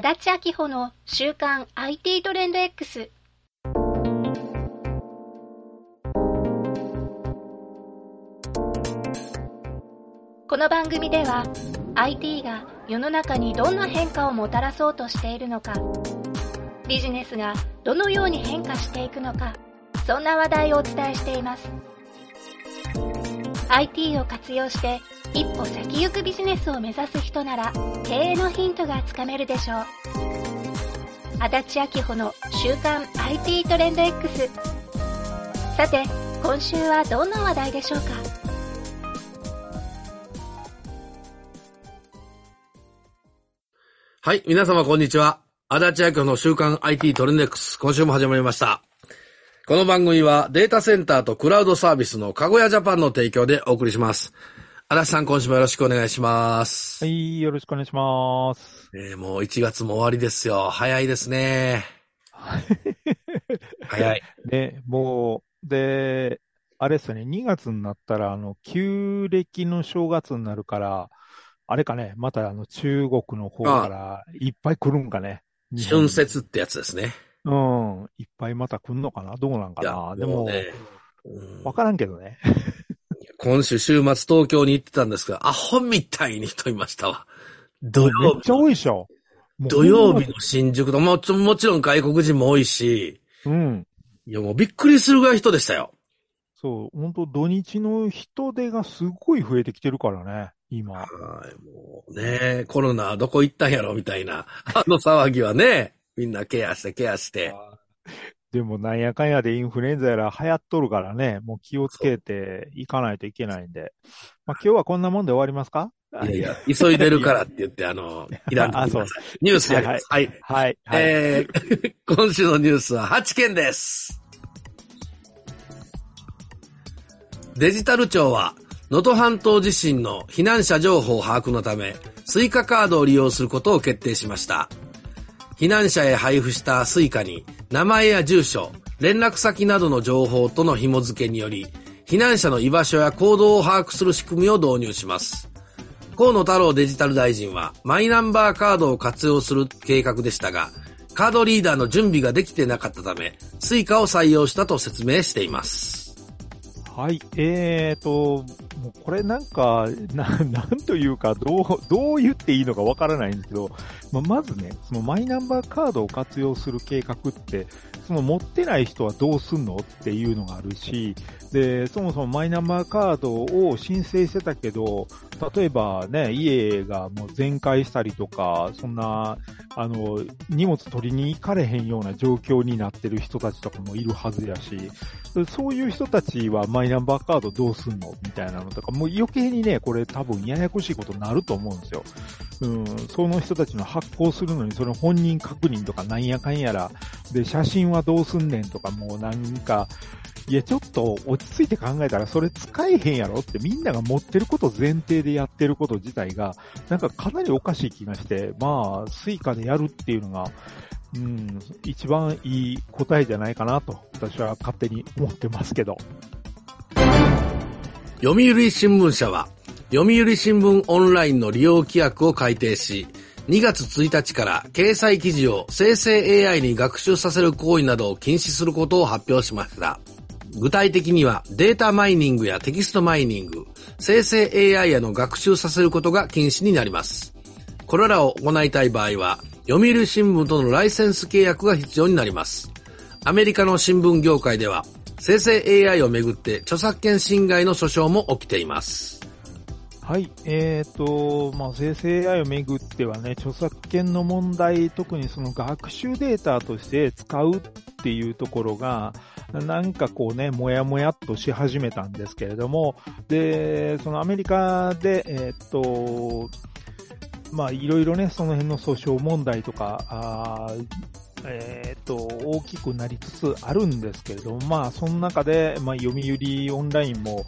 足立明穂の週刊 IT トレンド X。この番組では IT が世の中にどんな変化をもたらそうとしているのか、ビジネスがどのように変化していくのか、そんな話題をお伝えしています。IT を活用して一歩先行くビジネスを目指す人なら経営のヒントがつかめるでしょう。足立明穂の週刊 IT トレンド X。さて、今週はどんな話題でしょうか？はい、皆様こんにちは。足立明穂の週刊 IT トレンド X。今週も始まりました。この番組はデータセンターとクラウドサービスのかごやジャパンの提供でお送りします。足立さん今週もよろしくお願いします。はい、よろしくお願いします。えーもう1月も終わりですよ。早いですね。早い。で、もう、で、あれですよね、2月になったら、あの、旧暦の正月になるから、あれかね、またあの、中国の方からいっぱい来るんかね。春節ってやつですね。うん、いっぱいまた来んのかなどうなんかなでも、ねうんわからんけどね。今週週末東京に行ってたんですが、アホみたいに人いましたわ。土め曜日っちゃ。多いでしょ。土曜日の新宿と、もちもちろん外国人も多いし、うん。いやもうびっくりするぐらい人でしたよ。そう、本当土日の人手がすごい増えてきてるからね、今。はい、もうね、コロナどこ行ったんやろみたいな、あの騒ぎはね、みんなケアしてケアして。でもなんやかんやでインフルエンザやら流行っとるからね、もう気をつけていかないといけないんで。まあ今日はこんなもんで終わりますか？いやいや、急いでるからって言って、あの、いらんとあそうニュースやります。はい。はい。はい。えー、今週のニュースは8件です。デジタル庁は、能登半島地震の避難者情報把握のため、スイカカードを利用することを決定しました。避難者へ配布した Suicaに、名前や住所、連絡先などの情報との紐付けにより、避難者の居場所や行動を把握する仕組みを導入します。河野太郎デジタル大臣は、マイナンバーカードを活用する計画でしたが、カードリーダーの準備ができてなかったため、 Suicaを採用したと説明しています。はい。えーと、もうこれなんか、な、なんというか、どう、どう言っていいのかわからないんですけど、ま、まずね、そのマイナンバーカードを活用する計画って、その持ってない人はどうすんのっていうのがあるし、で、そもそもマイナンバーカードを申請してたけど、例えばね、家がもう全壊したりとか、そんな、あの、荷物取りに行かれへんような状況になってる人たちとかもいるはずやし、そういう人たちはマイナンバーカードどうすんのみたいなのとか、もう余計にね、これ多分ややこしいことになると思うんですよ。うん、その人たちの発行するのに、その本人確認とかなんやかんやら、で、写真はどうすんねんとか、もうなんか、いや、ちょっと落ち着いて考えたらそれ使えへんやろってみんなが持ってること前提でやってること自体が、なんかかなりおかしい気がして、まあ、 Suicaでやるっていうのが、うん、一番いい答えじゃないかなと、私は勝手に思ってますけど。読売新聞社は、読売新聞オンラインの利用規約を改定し、2月1日から掲載記事を生成 AI に学習させる行為などを禁止することを発表しました。具体的にはデータマイニングやテキストマイニング、生成 AI への学習させることが禁止になります。これらを行いたい場合は、読売新聞とのライセンス契約が必要になります。アメリカの新聞業界では、生成 AI をめぐって著作権侵害の訴訟も起きています。はい。えっ、と、まあ、生成 AI をめぐってはね、著作権の問題、特にその学習データとして使うっていうところが、なんかこうね、もやもやっとし始めたんですけれども、で、そのアメリカで、えっ、と、まあ、いろいろね、その辺の訴訟問題とか、あーえっ、と、大きくなりつつあるんですけれども、まあ、その中で、まあ、読売オンラインも、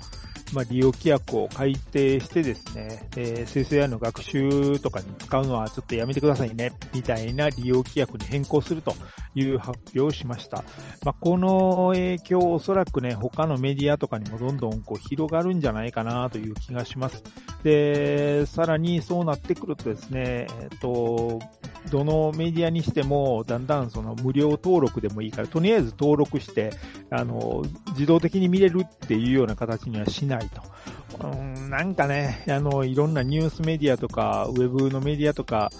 まあ、利用規約を改定してですね、えー生成 AI の学習とかに使うのはちょっとやめてくださいね、みたいな利用規約に変更するという発表をしました。まあ、この影響、おそらくね、他のメディアとかにもどんどんこう広がるんじゃないかなという気がします。で、さらにそうなってくるとですね、えっ、と、どのメディアにしても、だんだんその無料登録でもいいから、とりあえず登録して、あの、自動的に見れるっていうような形にはしないと。うん、なんかね、あの、いろんなニュースメディアとか、ウェブのメディアとか、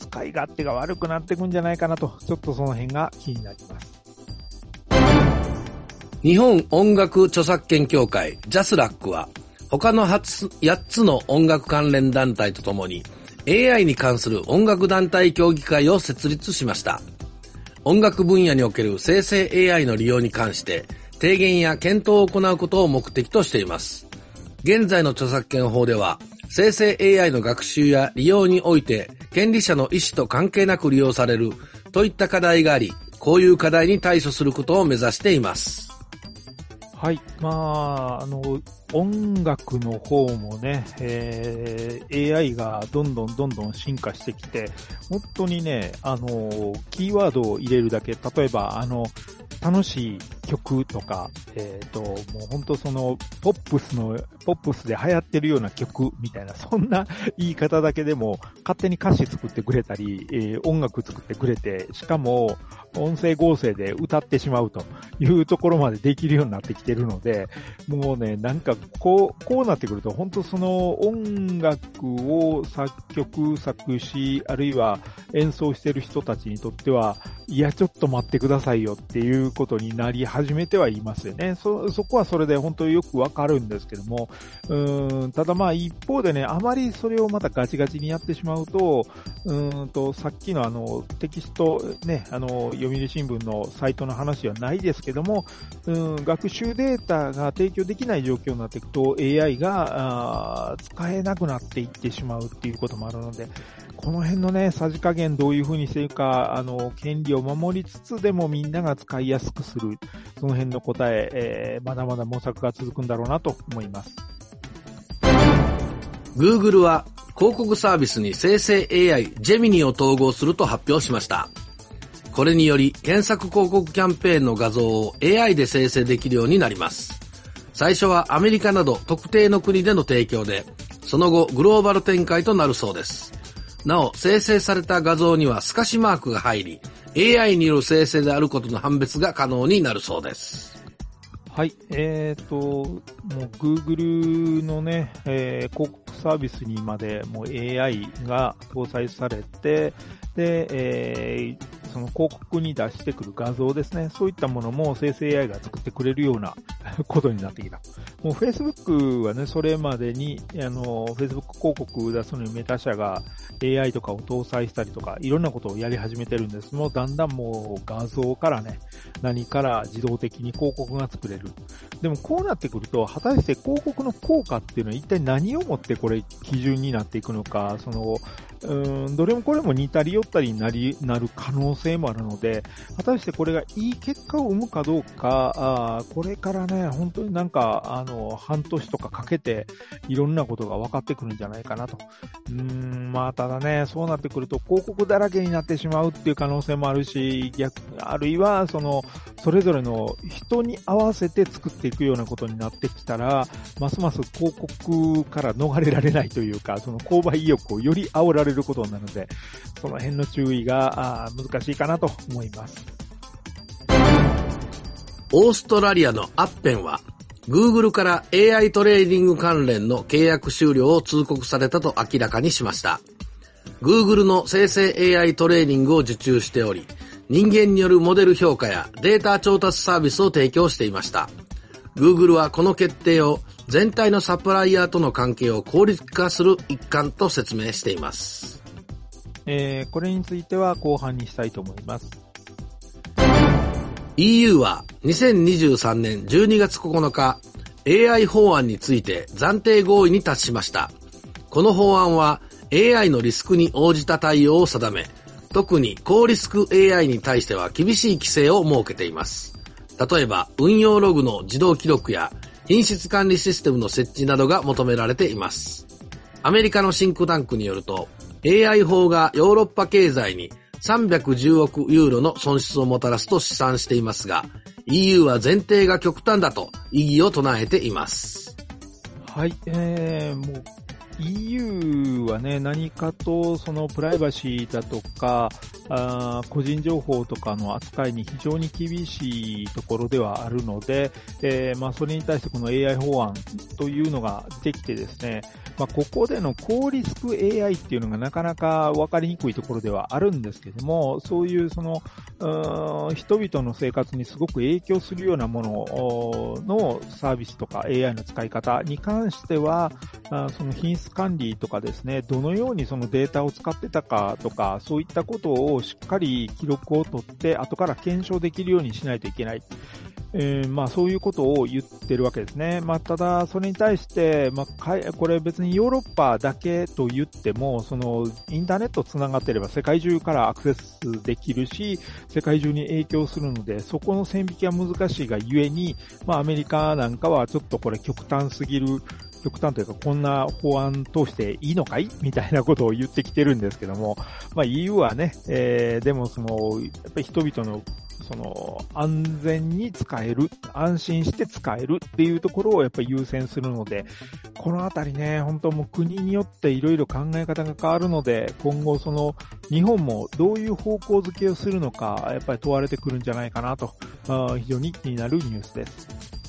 使い勝手が悪くなっていくんじゃないかなと、ちょっとその辺が気になります。日本音楽著作権協会ジャスラックは他の8つの音楽関連団体とともに AI に関する音楽団体協議会を設立しました。音楽分野における生成 AI の利用に関して提言や検討を行うことを目的としています。現在の著作権法では生成 AI の学習や利用において権利者の意思と関係なく利用されるといった課題があり、こういう課題に対処することを目指しています。はい。まあ、あの、音楽の方もね、えー、AI がどんどんどんどん進化してきて、本当にね、あの、キーワードを入れるだけ、例えば、あの、楽しい曲とか、えっ、ー、と、もう本当その、ポップスの、ポップスで流行ってるような曲みたいな、そんな言い方だけでも、勝手に歌詞作ってくれたり、えー、音楽作ってくれて、しかも、音声合成で歌ってしまうというところまでできるようになってきてるので、もうね、なんか、こう、こうなってくると、本当その音楽を作曲、作詞、あるいは演奏してる人たちにとっては、いや、ちょっと待ってくださいよっていうことになり始めてはいますよね。そ、そこはそれで本当によくわかるんですけども、うん、ただまあ一方でね、あまりそれをまたガチガチにやってしまうと、うんと、さっきのあの、テキスト、ね、あの、読売新聞のサイトの話はないですけども、うん、学習データが提供できない状況になっていくと AI が使えなくなっていってしまうっていうこともあるので、この辺のね、さじ加減どういう風にしていくか、あの、権利を守りつつでもみんなが使いやすくする、その辺の答え、えー、まだまだ模索が続くんだろうなと思います。Google は広告サービスに生成 AI ジェミニを統合すると発表しました。これにより検索広告キャンペーンの画像を AI で生成できるようになります。最初はアメリカなど特定の国での提供で、その後グローバル展開となるそうです。なお、生成された画像には透かしマークが入り、AI による生成であることの判別が可能になるそうです。はい、えっ、ー、と、もう Google のね、えー、広告サービスにまでもう AI が搭載されて、で、えー、その広告に出してくる画像ですね。そういったものも生成 AI が作ってくれるような ことになってきた。もう Facebook はね、それまでに、あの、Facebook 広告出すのにメタ社が AI とかを搭載したりとか、いろんなことをやり始めてるんですもうだんだんもう画像からね、何から自動的に広告が作れる。でもこうなってくると、果たして広告の効果っていうのは一体何をもってこれ基準になっていくのか、その、うん、どれもこれも似たり寄ったりになり、なる可能性もあるので、果たしてこれがいい結果を生むかどうか、あこれからね、本当になんか、あの、半年とかかけて、いろんなことが分かってくるんじゃないかなと。うん、まあ、ただね、そうなってくると、広告だらけになってしまうっていう可能性もあるし、逆、あるいは、その、それぞれの人に合わせて作っていくようなことになってきたら、ますます広告から逃れられないというか、その購買意欲をより煽られることなので、その辺の注意が難しいかなと思います。オーストラリアの Appen は、Google から AI トレーディング関連の契約終了を通告されたと明らかにしました。Google の生成 AI トレーニングを受注しており、人間によるモデル評価やデータ調達サービスを提供していました。Google はこの決定を全体のサプライヤーとの関係を効率化する一環と説明しています。えー、これについては後半にしたいと思います。EU は2023年12月9日、AI 法案について暫定合意に達しました。この法案は AI のリスクに応じた対応を定め、特に高リスク AI に対しては厳しい規制を設けています。例えば、運用ログの自動記録や品質管理システムの設置などが求められています。アメリカのシンクタンクによると、AI 法がヨーロッパ経済に310億ユーロの損失をもたらすと試算していますが、EU は前提が極端だと異議を唱えています。はい、えー、もう EU はね、何かとそのプライバシーだとか、あ個人情報とかの扱いに非常に厳しいところではあるので、えー、まあ、それに対してこの AI 法案というのができてですね、まあ、ここでの高リスク AI っていうのがなかなか分かりにくいところではあるんですけども、そういうその、人々の生活にすごく影響するようなもののサービスとか AI の使い方に関しては、その品管理とかですね、どのようにそのデータを使ってたかとか、そういったことをしっかり記録を取って、後から検証できるようにしないといけない。えー、まあそういうことを言ってるわけですね。まあただ、それに対して、まあこれ別にヨーロッパだけと言っても、そのインターネット繋がってれば世界中からアクセスできるし、世界中に影響するので、そこの線引きは難しいがゆえに、まあアメリカなんかはちょっとこれ極端すぎる極端というか、こんな法案通していいのかい？みたいなことを言ってきてるんですけども、まあ EU はね、えー、でもその、やっぱり人々のその、安全に使える、安心して使えるっていうところをやっぱり優先するので、このあたりね、本当もう国によっていろいろ考え方が変わるので、今後その、日本もどういう方向づけをするのか、やっぱり問われてくるんじゃないかなと、あ非常に気になるニュースです。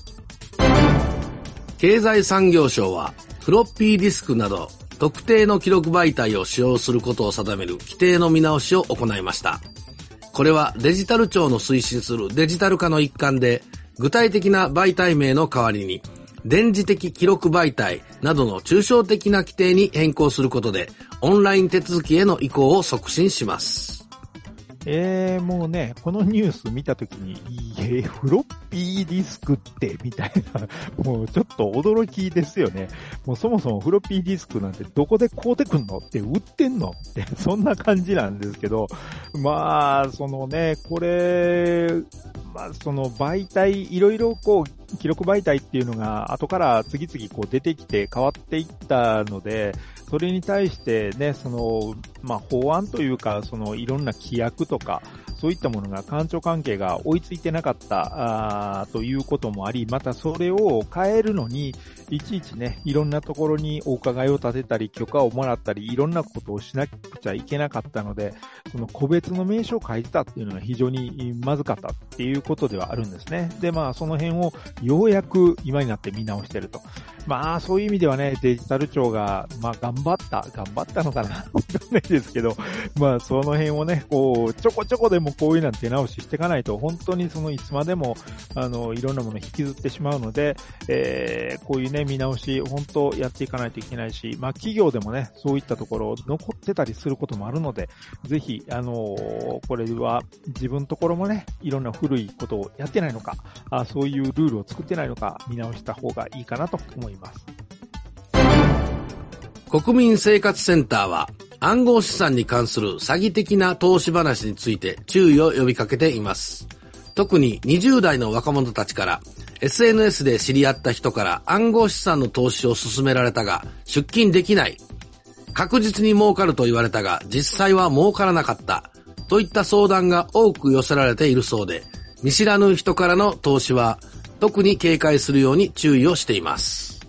経済産業省は、フロッピーディスクなど、特定の記録媒体を使用することを定める規定の見直しを行いました。これはデジタル庁の推進するデジタル化の一環で、具体的な媒体名の代わりに、電磁的記録媒体などの抽象的な規定に変更することで、オンライン手続きへの移行を促進します。えー、もうね、このニュース見たときに、いえ、フロッピーディスクって、みたいな、もうちょっと驚きですよね。もうそもそもフロッピーディスクなんてどこで買うてくんのって売ってんの？って、そんな感じなんですけど、まあ、そのね、これ、まあ、その媒体、いろいろこう、記録媒体っていうのが後から次々こう出てきて変わっていったので、それに対してね、その、まあ、法案というか、その、いろんな規約とか、そういったものが官庁関係が追いついてなかったあということもあり、またそれを変えるのに、いちいちね、いろんなところにお伺いを立てたり、許可をもらったり、いろんなことをしなくちゃいけなかったので、その個別の名称を書いてたっていうのが非常にまずかったっていうことではあるんですね。で、まあ、その辺をようやく今になって見直してると。まあ、そういう意味ではね、デジタル庁が、まあ、頑張った、頑張ったのかな わかんないですけど、まあ、その辺をね、こう、ちょこちょこでもこういうなん手直ししていかないと、本当にそのいつまでも、あの、いろんなもの引きずってしまうので、えー、こういうね、見直し、本当やっていかないといけないし、まあ、企業でもね、そういったところ残ってたりすることもあるので、ぜひ、あのー、これは自分のところもね、いろんな古いことをやってないのか、あそういうルールを作ってないのか、見直した方がいいかなと思います。国民生活センターは、暗号資産に関する詐欺的な投資話について注意を呼びかけています。特に20代の若者たちから SNS で知り合った人から暗号資産の投資を勧められたが出金できない。確実に儲かると言われたが実際は儲からなかった。といった相談が多く寄せられているそうで、見知らぬ人からの投資は特に警戒するように注意をしています。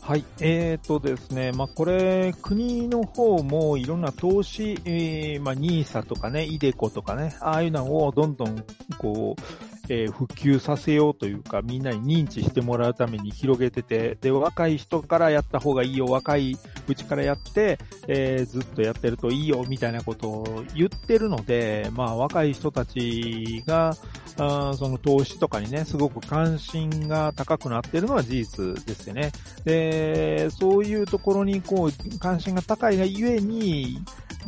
はい。えーとですね、まあ、これ、国の方もいろんな投資、えー、まあ、ニーサとかね、イデコとかね、ああいうのをどんどん、こう、えー、普及させようというか、みんなに認知してもらうために広げてて、で、若い人からやった方がいいよ、若いうちからやって、えー、ずっとやってるといいよ、みたいなことを言ってるので、まあ、若い人たちが、あその投資とかにね、すごく関心が高くなってるのは事実ですよね。で、そういうところにこう、関心が高いがゆえに、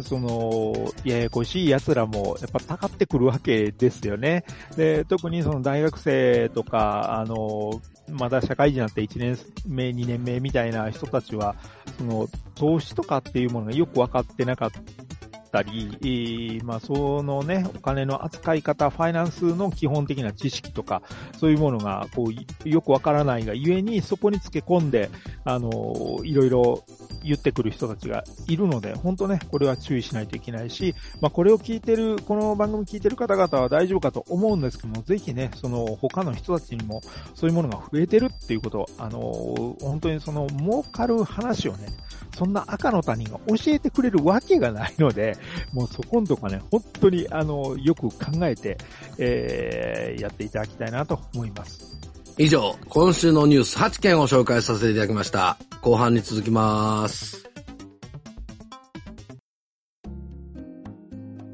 その、ややこしい奴らもやっぱたかってくるわけですよね。で、特にその大学生とか、あの、まだ社会人になって1年目、2年目みたいな人たちは、その、投資とかっていうものがよくわかってなかったったり、まあ、そのね、お金の扱い方、ファイナンスの基本的な知識とか、そういうものが、こう、よくわからないがゆえに、そこにつけ込んで、あの、いろいろ言ってくる人たちがいるので、本当ね、これは注意しないといけないし、まあ、これを聞いてる、この番組聞いてる方々は大丈夫かと思うんですけども、ぜひね、その、他の人たちにも、そういうものが増えてるっていうこと、あの、本当にその、儲かる話をね、そんな赤の他人が教えてくれるわけがないので、もうそこんとかね、本当に、あの、よく考えて、えー、やっていただきたいなと思います。以上、今週のニュース8件を紹介させていただきました。後半に続きます。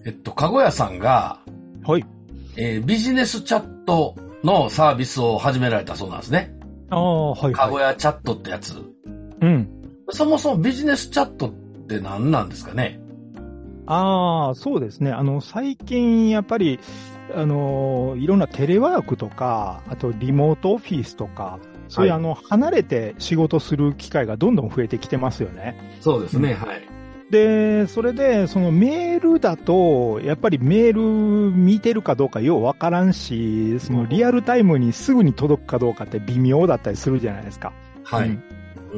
えっと、かごやさんが、はい。えービジネスチャットのサービスを始められたそうなんですね。ああ、はい、かごはい。やチャットってやつ。うん。そもそもビジネスチャットって何なんですかね？ああ、そうですね。あの、最近、やっぱり、あの、いろんなテレワークとか、あとリモートオフィスとか、そういう、はいあの、離れて仕事する機会がどんどん増えてきてますよね。そうですね、うんはい。で、それで、そのメールだと、やっぱりメール見てるかどうかようわからんし、そのリアルタイムにすぐに届くかどうかって微妙だったりするじゃないですか。はい。うん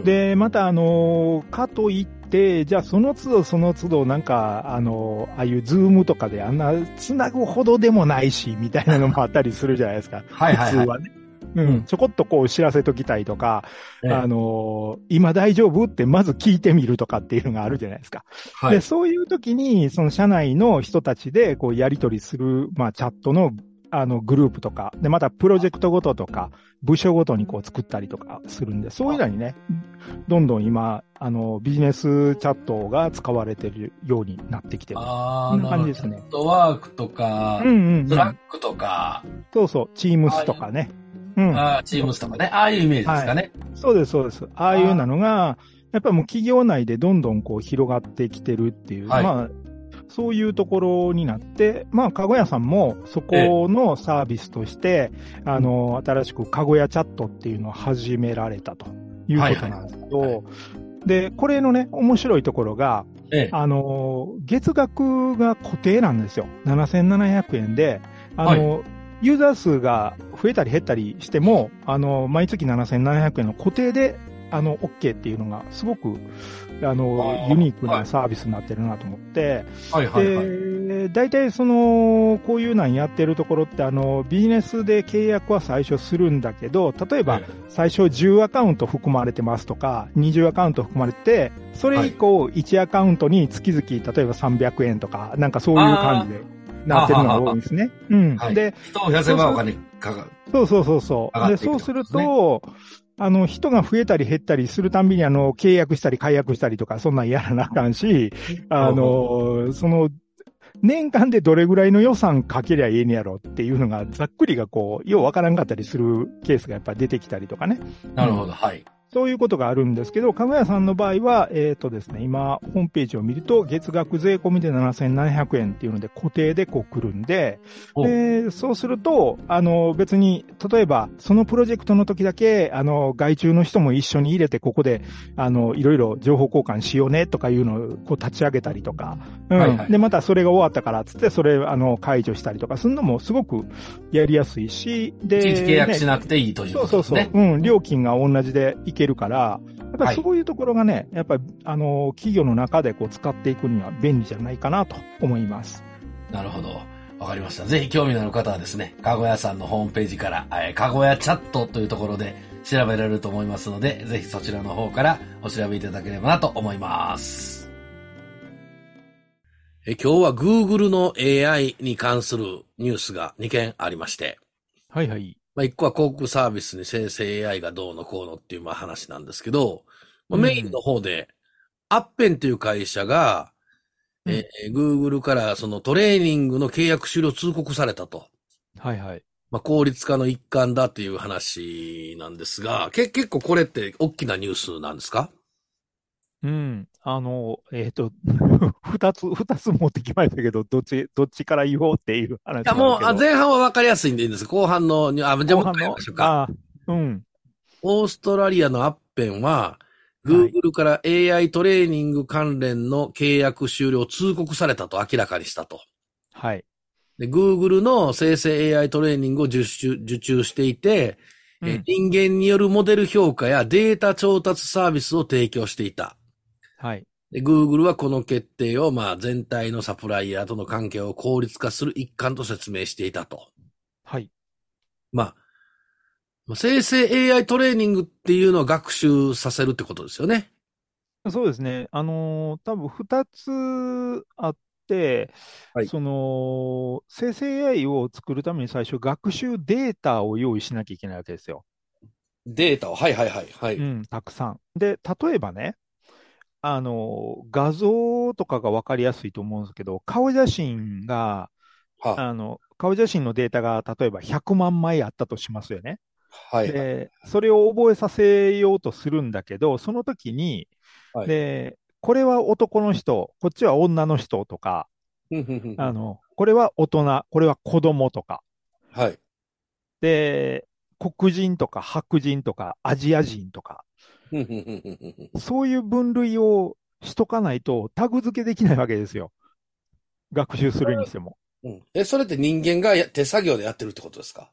で、また、あの、かといって、じゃあその都度その都度なんか、あの、ああいうズームとかであんな繋ぐほどでもないし、みたいなのもあったりするじゃないですか。はいはいはい普通はね。うん、ちょこっとこう知らせときたいとか、ええあの、今大丈夫ってまず聞いてみるとかっていうのがあるじゃないですか。はいで、。そういう時に、その社内の人たちで、こう、やり取りする、まあ、チャットの、あの、グループとか、で、また、プロジェクトごととか、部署ごとにこう、作ったりとかするんで、そういうのにね、どんどん今、あの、ビジネスチャットが使われてるようになってきてる。あこんな感じですねネットワークとかうん、うん、うんス。ラックとか、そうそう、チームスとかね。うん。あーチームスとかね、ああいうイメージですかね。そうです、そうです。ああいうなのが、やっぱりもう企業内でどんどんこう広がってきてるっていう、はいまあ、そういうところになって、まあ、かごやさんもそこのサービスとして、あの、新しくかごやチャットっていうのを始められたということなんですけど、はいはいで、これのね、面白いところが、ええ。あの、月額が固定なんですよ。7700円で、あの、ユーザー数が増えたり減ったりしても、あの、毎月7700円の固定で、あの、OK っていうのが、すごく、あのユニークなサービスになってるなと思って、はいはいはい。で、大体その、こういうなんやってるところって、あの、ビジネスで契約は最初するんだけど、例えば、最初10アカウント含まれてますとか、20アカウント含まれてて、それ以降1アカウントに月々、例えば300円とか、なんかそういう感じでなってるのが多いんですね。うん。はいで、人を増やせばお金かかる。そうそうそうそう。で、そうすると、あの、人が増えたり減ったりするたんびに、あの、契約したり解約したりとか、そんなんやらなあかんし、あの、その、年間でどれぐらいの予算かけりゃええねやろっていうのが、ざっくりがこう、ようわからんかったりするケースがやっぱり出てきたりとかね。なるほど、はい。そういうことがあるんですけど、かぐやさんの場合は、えっ、とですね、今、ホームページを見ると、月額税込みで7700円っていうので固定でこう来るんで、おで、そうすると、あの、別に、例えば、そのプロジェクトの時だけ、あの、外注の人も一緒に入れて、ここで、あの、いろいろ情報交換しようねとかいうのをこう立ち上げたりとか、うん。はいはいで、またそれが終わったから、つって、それ、あの、解除したりとかするのもすごくやりやすいし、で、契約しねなくていいというそうそうそう。ことですね。うん、料金が同じでいけるから、やっぱはいりそういうところがね、やっぱり、あの、企業の中でこう使っていくには便利じゃないかなと思います。なるほど。わかりました。ぜひ興味のある方はですね、かごやさんのホームページから、えーかごやチャットというところで調べられると思いますので、ぜひそちらの方からお調べいただければなと思います。え今日は Google の AI に関するニュースが2件ありまして、はいはい。まあ、1個は広告サービスに生成 AI がどうのこうのっていうまあ話なんですけど、まあ、うんメインの方で、アッペンという会社が、えー Google からそのトレーニングの契約終了通告されたと。はいはい。まあ、効率化の一環だっていう話なんですが、け結構これって大きなニュースなんですか？うん。あの、えっ、と、二つ、二つ持ってきましたけど、どっち、どっちから言おうっていう話いや。もう、あ前半は分かりやすいんでいいんです。後半のあ、じゃあもう一うか。あうん。オーストラリアのアッペンは、Google から AI トレーニング関連の契約終了を通告されたと明らかにしたと。はい。で、Google の生成 AI トレーニングを受注受注していて、えうん人間によるモデル評価やデータ調達サービスを提供していた。はい。で、Google はこの決定を、まあ、全体のサプライヤーとの関係を効率化する一環と説明していたと。はい。まあ、生成 AI トレーニングっていうのを学習させるってことですよね。そうですね。あのー多分二つあって、はいその、生成 AI を作るために最初学習データを用意しなきゃいけないわけですよ。データを、はいはいはい、はい。うん、たくさん。で、例えばね、あのー画像とかがわかりやすいと思うんですけど、顔写真が、は、あの、顔写真のデータが例えば100万枚あったとしますよね。はい。で、それを覚えさせようとするんだけど、その時に、はいで、これは男の人、こっちは女の人とか、あの、これは大人、これは子供とか、はい。で、黒人とか白人とかアジア人とか、そういう分類をしとかないとタグ付けできないわけですよ。学習するにしても。うん。え、それって人間がや手作業でやってるってことですか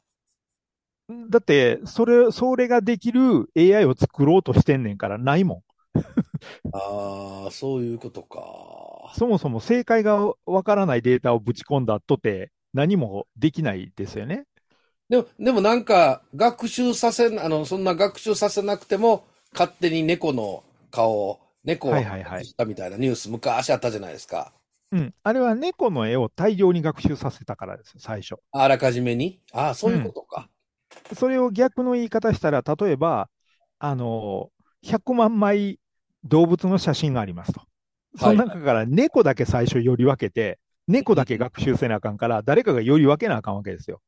だって、それ、それができる AI を作ろうとしてん。ねん。からないもん。ああ、そういうことか。そもそも正解がわからないデータをぶち込ん。だとて何もできないですよね。でも、でもなん。か、学習させ、あの、そん。な学習させなくても、勝手に猫の顔を、猫をはいはいはいしたみたいなニュース昔あったじゃないですか。うん。あれは猫の絵を大量に学習させたからですよ、最初。あらかじめに？ああ、そういうことか。それを逆の言い方したら、例えば、あの、100万枚動物の写真がありますと。その中から猫だけ最初より分けて、猫だけ学習せなあかんから、誰かがより分けなあかんわけですよ。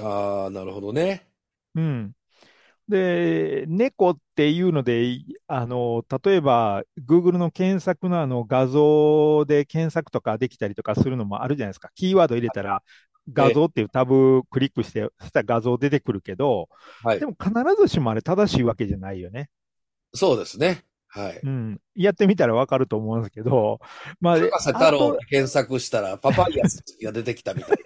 ああ、なるほどね。うん。で、猫っていうので、あの、例えば、Google の検索のあの画像で検索とかできたりとかするのもあるじゃないですか。キーワード入れたら、画像っていうタブクリックして、そしたら画像出てくるけど、はいで。も必ずしもあれ正しいわけじゃないよね。そうですね。はい。うん。やってみたらわかると思うんですけど、まあ、博士太郎あって検索したら、パパイヤスが出てきたみたい。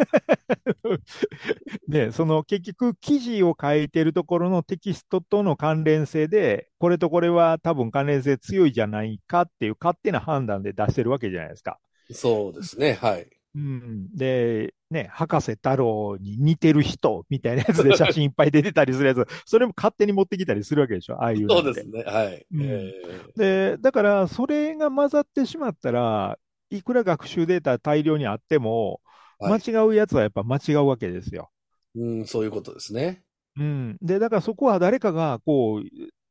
と ね、その結局記事を書いてるところのテキストとの関連性で、これとこれは多分関連性強いじゃないかっていう勝手な判断で出してるわけじゃないですか。そうですね。はい。うん。で、ね、博士太郎に似てる人みたいなやつで写真いっぱい出てたりするやつ、それも勝手に持ってきたりするわけでしょ、ああいうそうですね。はい。うんえで、だから、それが混ざってしまったら、いくら学習データ大量にあっても、ーはい間違うやつはやっぱ間違うわけですよ。うん、そういうことですね。うん。で、だからそこは誰かが、こう、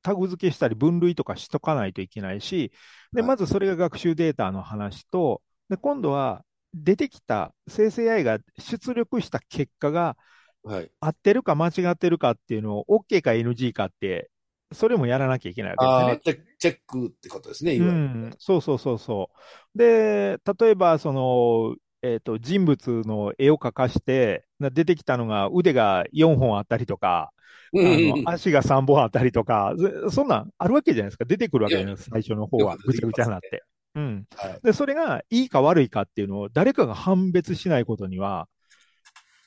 タグ付けしたり分類とかしとかないといけないし、で、はいまずそれが学習データの話と、で、今度は出てきた生成 AI が出力した結果がはい。合ってるか間違ってるかっていうのを OK か NG かって、それもやらなきゃいけないわけですねあ。あ、チェックってことですね、いうわゆるん、そうそうそうそう。で、例えば、その、えっと、人物の絵を描かして、な出てきたのが腕が4本あったりとか、あうんうんうんの足が3本あったりとか、そそんなんあるわけじゃないですか。出てくるわけじゃないですか、最初の方はぐちゃぐちゃになって。うん。はい。で、それがいいか悪いかっていうのを誰かが判別しないことには、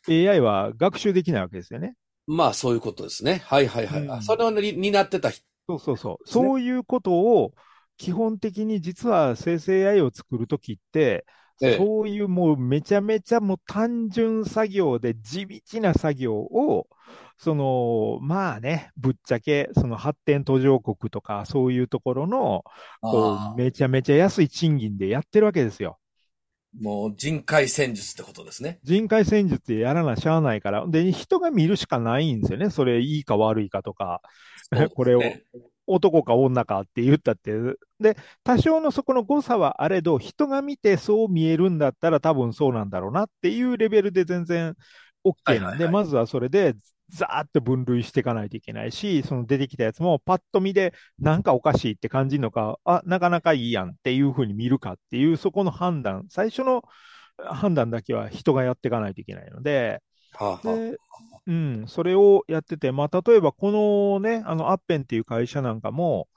AI は学習できないわけですよね。まあ、そういうことですね。はいはいはい。うんあそれをに担ってた人。そうそうそう。そういうことを、基本的に実は生成 AI を作るときって、ええそういうもうめちゃめちゃもう単純作業で地道な作業を、その、まあね、ぶっちゃけ、その発展途上国とかそういうところの、こあう、めちゃめちゃ安い賃金でやってるわけですよ。ーもう人海戦術ってことですね。人海戦術でやらなしゃあないから。で、人が見るしかないんですよね。それいいか悪いかとか。ね これを男か女かって言ったって。で、多少のそこの誤差はあれど、人が見てそう見えるんだったら多分そうなんだろうなっていうレベルで全然 OK なんで、はいはいはいまずはそれでザーッと分類していかないといけないし、その出てきたやつもパッと見でなんかおかしいって感じるのか、あ、なかなかいいやんっていうふうに見るかっていうそこの判断、最初の判断だけは人がやっていかないといけないので、はあはあで、うん、それをやってて、まあ、例えばこのね、あの、アッペンっていう会社なんかも、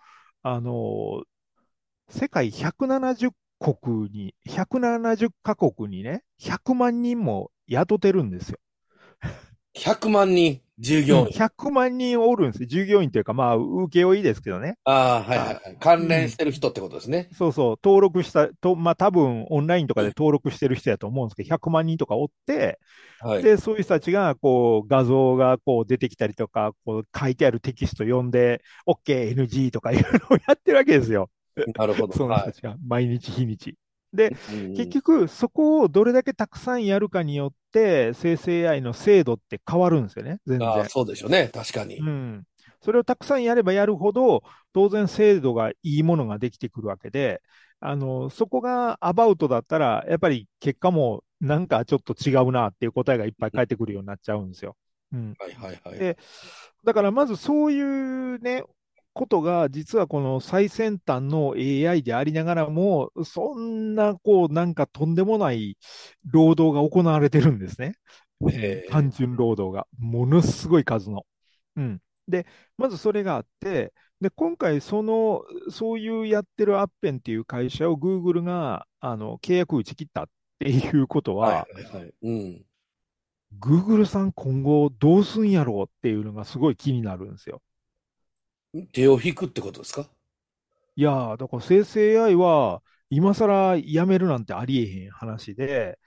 あの、世界170国に、170カ国にね、100万人も雇ってるんですよ。100万人、従業員。100万人おるんですよ。従業員というか、まあ、請負いですけどね。ああ、はいはいはい。関連してる人ってことですね。そうそう、登録した、とまあ多分オンラインとかで登録してる人やと思うんですけど、100万人とかおって、はい。で、そういう人たちが、こう、画像がこう出てきたりとか、こう書いてあるテキスト読んで、OK、NG とかいうのをやってるわけですよ。なるほど。その人たちが、毎日日にち。で、い。結局、そこをどれだけたくさんやるかによって、生成 AI の精度って変わるんですよね、全然あ、。そうでしょうね。確かに。うん。それをたくさんやればやるほど、当然精度がいいものができてくるわけで、あの、そこがアバウトだったら、やっぱり結果もなんかちょっと違うなっていう答えがいっぱい返ってくるようになっちゃうんですよ。うん。はいはいはい。でだからまずそういうね、ことが実はこの最先端の AI でありながらも、そんなこうなんかとんでもない労働が行われてるんですね。へえ単純労働が。ものすごい数の。うん。で、まずそれがあって、で、今回その、そういうやってるアッペンっていう会社を Google が、あの、契約打ち切ったっていうことは、はいはいはい。うん。Google さん今後どうすんやろうっていうのがすごい気になるんですよ。手を引くってことですか？いやー、だから生成 AI は今更やめるなんてありえへん話で、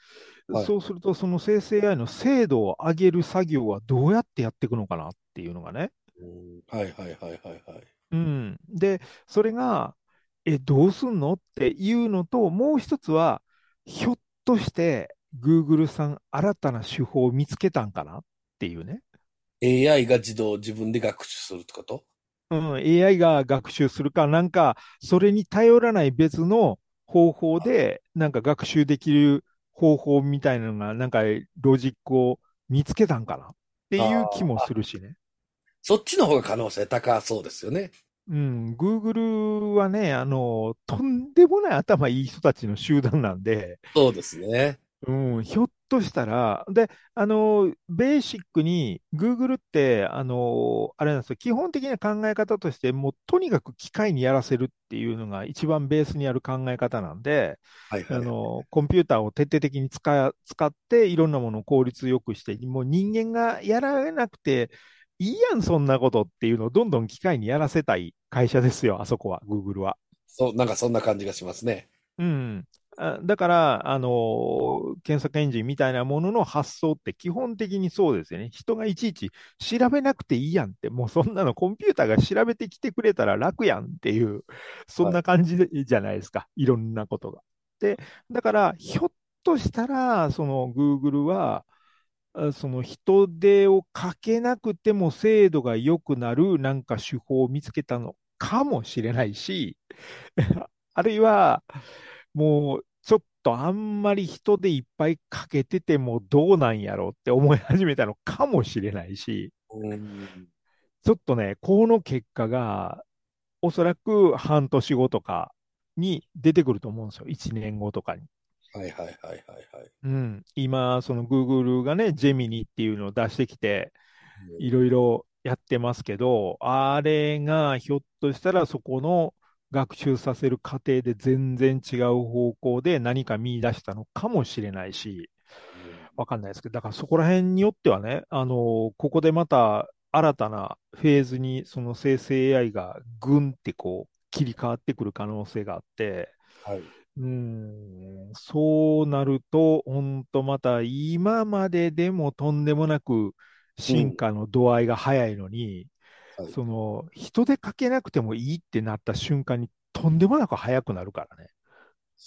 はいそうするとその生成 AI の精度を上げる作業はどうやってやっていくのかなっていうのがね。うんはいはいはいはいはい。うん。で、それが、え、どうすんのっていうのと、もう一つは、ひょっとして、Google さん、新たな手法を見つけたんかなっていうね。AI が自動、自分で学習するってこと？うん、AI が学習するか、なんか、それに頼らない別の方法で、なんか学習できる方法みたいなのが、なんかロジックを見つけたんかな？っていう気もするしね。そっちの方が可能性高そうですよね。うん、Google はね、あの、とんでもない頭いい人たちの集団なんで、そうですね。うん、ひょっとしたら、で、あの、ベーシックに、Google って、あの、あれなんですよ、基本的な考え方として、もうとにかく機械にやらせるっていうのが一番ベースにある考え方なんで、はいはい。あの、コンピューターを徹底的に使い使って、いろんなものを効率よくして、もう人間がやらなくていいやん、そんなことっていうのをどんどん機械にやらせたい会社ですよ、あそこは、Google は。そう、なんかそんな感じがしますね。うん。だから、あの検索エンジンみたいなものの発想って基本的にそうですよね。人がいちいち調べなくていいやんって、もうそんなのコンピューターが調べてきてくれたら楽やんっていう、そんな感じじゃないですか。いろんなことが。で、だから、ひょっとしたら、その Google は、その人手をかけなくても精度が良くなるなんか手法を見つけたのかもしれないし、あるいは、もう、ちょっとあんまり人でいっぱいかけててもどうなんやろうって思い始めたのかもしれないし、うん。ちょっとね、この結果が、おそらく半年後とかに出てくると思うんですよ。1年後とかに。はいはいはいはいはい。うん。今、その Google がね、ジェミニっていうのを出してきて、いろいろやってますけど、あれがひょっとしたらそこの学習させる過程で全然違う方向で何か見出したのかもしれないし、わかんないですけど、だからそこら辺によってはね、あのここでまた新たなフェーズにその生成 AI がぐんってこう切り替わってくる可能性があって、はい。うーん、そうなると、本当また今まででもとんでもなく進化の度合いが早いのに、はいその人でかけなくてもいいってなった瞬間にとんでもなく早くなるからね。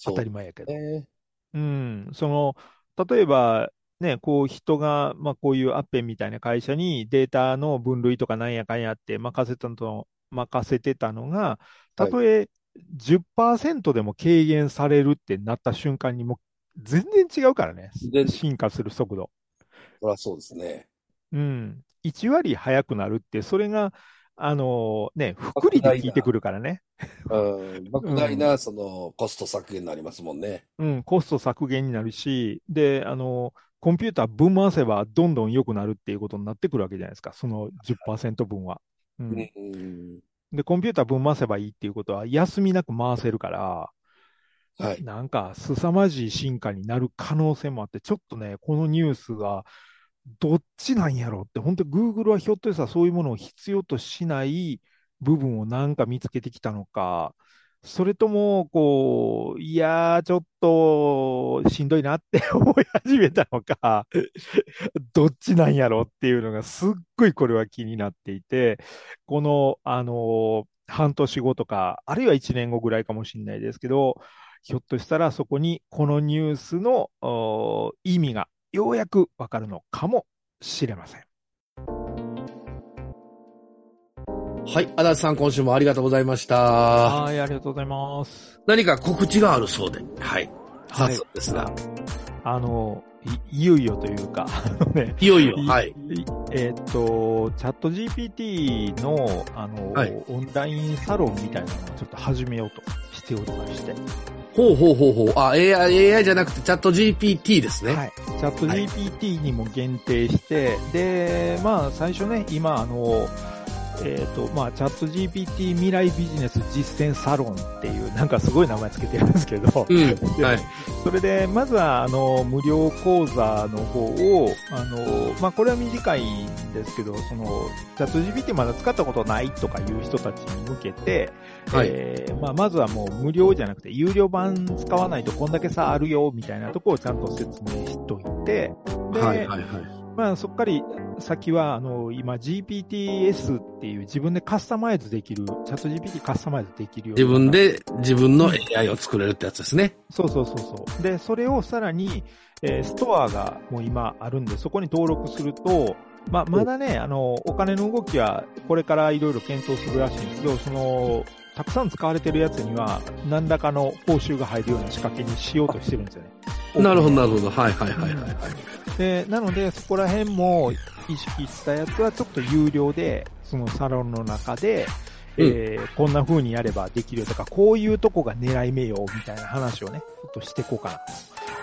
当たり前やけど。ね。うん、その、例えば、ね、こう人が、まあこういうアッペンみたいな会社にデータの分類とかなんやかんやって任せたの、任せてたのが、たとえ10%でも軽減されるってなった瞬間にもう全然違うからね全。進化する速度。そりゃそうですね。うん。1割速くなるって、それが、あのね、福利で効いてくるからね。うん。莫大な、その、コスト削減になりますもんね。うん、コスト削減になるし、で、あの、コンピューター分回せばどんどん良くなるっていうことになってくるわけじゃないですか、その10%分は。う。うんん。で、コンピューター分回せばいいっていうことは、休みなく回せるから、はい。なんか、凄まじい進化になる可能性もあって、ちょっとね、このニュースが、どっちなんやろって、本当 Google はひょっとしたらそういうものを必要としない部分をなんか見つけてきたのか、それとも、こう、いやー、ちょっと、しんどいなって思い始めたのか、どっちなんやろっていうのが、すっごいこれは気になっていて、この、あの半年後とか、あるいは1年後ぐらいかもしれないですけど、ひょっとしたらそこにこのニュースのお意味がようやくわかるのかもしれません。はい。足立さん、今週もありがとうございました。はい、ありがとうございます。何か告知があるそうで。はい。早はい速ですが。あの、いいよいよというか、あ のね、いよいよ。はい。いえーっと、チャット GPT の、あの、はいオンラインサロンみたいなのをちょっと始めようとしておりまして、ほうほうほうほう。あ、AI、AI じゃなくてチャット GPT ですね。はい。チャット GPT にも限定して、で、まあ、最初ね、今、あの、えっ、と、まあ、チャット GPT 未来ビジネス実践サロンっていう、なんかすごい名前つけてるんですけど、うん。ではい。それで、まずは、あの、無料講座の方を、あの、まあ、これは短いんですけど、その、チャット GPT まだ使ったことないとかいう人たちに向けて、はいえーまあ、まずはもう無料じゃなくて、有料版使わないとこんだけ差あるよ、みたいなところをちゃんと説明しといて、で、はいはいはい。まあ、そっかり先は、あの、今 GPTS っていう自分でカスタマイズできる、チャット GPT カスタマイズできるよう自に分で自分の AI を作れるってやつですね。そうそうそうそう。で、それをさらに、えーストアがもう今あるんで、そこに登録すると、まあ、まだね、あの、お金の動きはこれからいろいろ検討するらしいんですけど、その、たくさん使われてるやつには、何らかの報酬が入るような仕掛けにしようとしてるんですよね。なるほどなるほど。はいはいはいはいはい。で、なので、そこら辺も意識したやつはちょっと有料で、そのサロンの中で、うんえーこんな風にやればできるよとか、こういうとこが狙い目よ、みたいな話をね、ちょっとしていこうか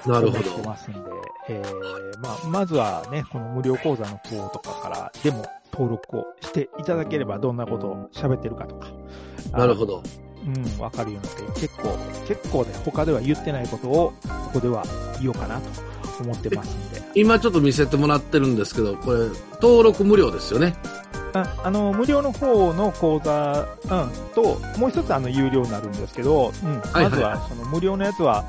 ななるほ思ってど。ますんで、えーまあ、まずはね、この無料講座の方とかからでも登録をしていただければどんなことを喋ってるかとか。なるほど。ど。うん、わかるようになって、結構、結構ね、他では言ってないことを、ここでは言おうかなと思ってますんで。今ちょっと見せてもらってるんですけど、これ、登録無料ですよね。ああの、無料の方の講座、うん、と、もう一つあの、有料になるんですけど、うん、はいまずは、その無料のやつは、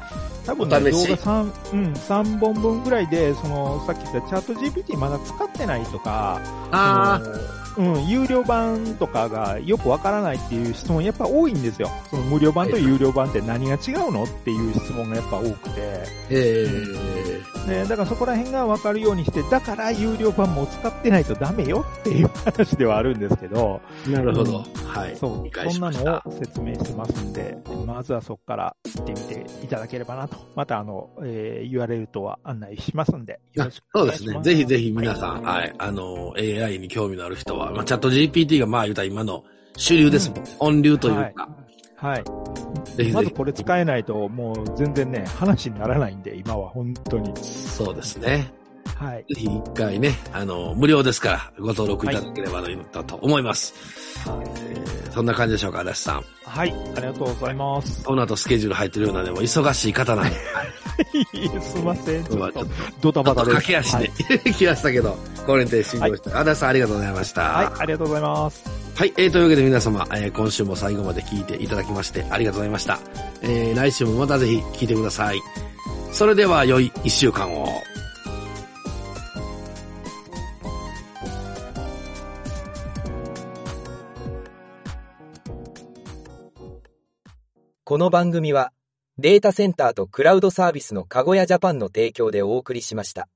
多分ね、動画3、うん、3本分ぐらいで、その、さっき言ったチャット GPT まだ使ってないとか、あうん、有料版とかがよくわからないっていう質問やっぱ多いんですよ。その無料版と有料版って何が違うのっていう質問がやっぱ多くて。ー、えー、ね、だからそこら辺がわかるようにして、だから有料版も使ってないとダメよっていう話ではあるんですけど、なるほど。うんはい。そうそんなのを説明してますんで、まずはそこから行ってみていただければなと。またあの、えー URL とは案内しますんで、よろしくおそうですね。願いします。ぜひぜひ皆さん、はい、あの、AI に興味のある人は、まあ、チャット GPT がまあ言うたら今の主流ですもん。音流というか。はい。ぜひぜひ。まずこれ使えないと、もう全然ね、話にならないんで、今は本当に。そうですね。はい。ぜひ一回ね、あの、無料ですから、ご登録いただければと思います。はい。そんな感じでしょうか、足立さん。はい。ありがとうございます。この後スケジュール入ってるようなでも忙しい方なんで、すいません。ちょっとドタバタです。駆け足で、はい。来ましたけど、これにて進行した。足立さんありがとうございました。はい、ありがとうございます。はい、えー、というわけで皆様、えー今週も最後まで聞いていただきましてありがとうございました。えー、来週もまたぜひ聞いてください。それでは良い一週間を。この番組はデータセンターとクラウドサービスのカゴやジャパンの提供でお送りしました。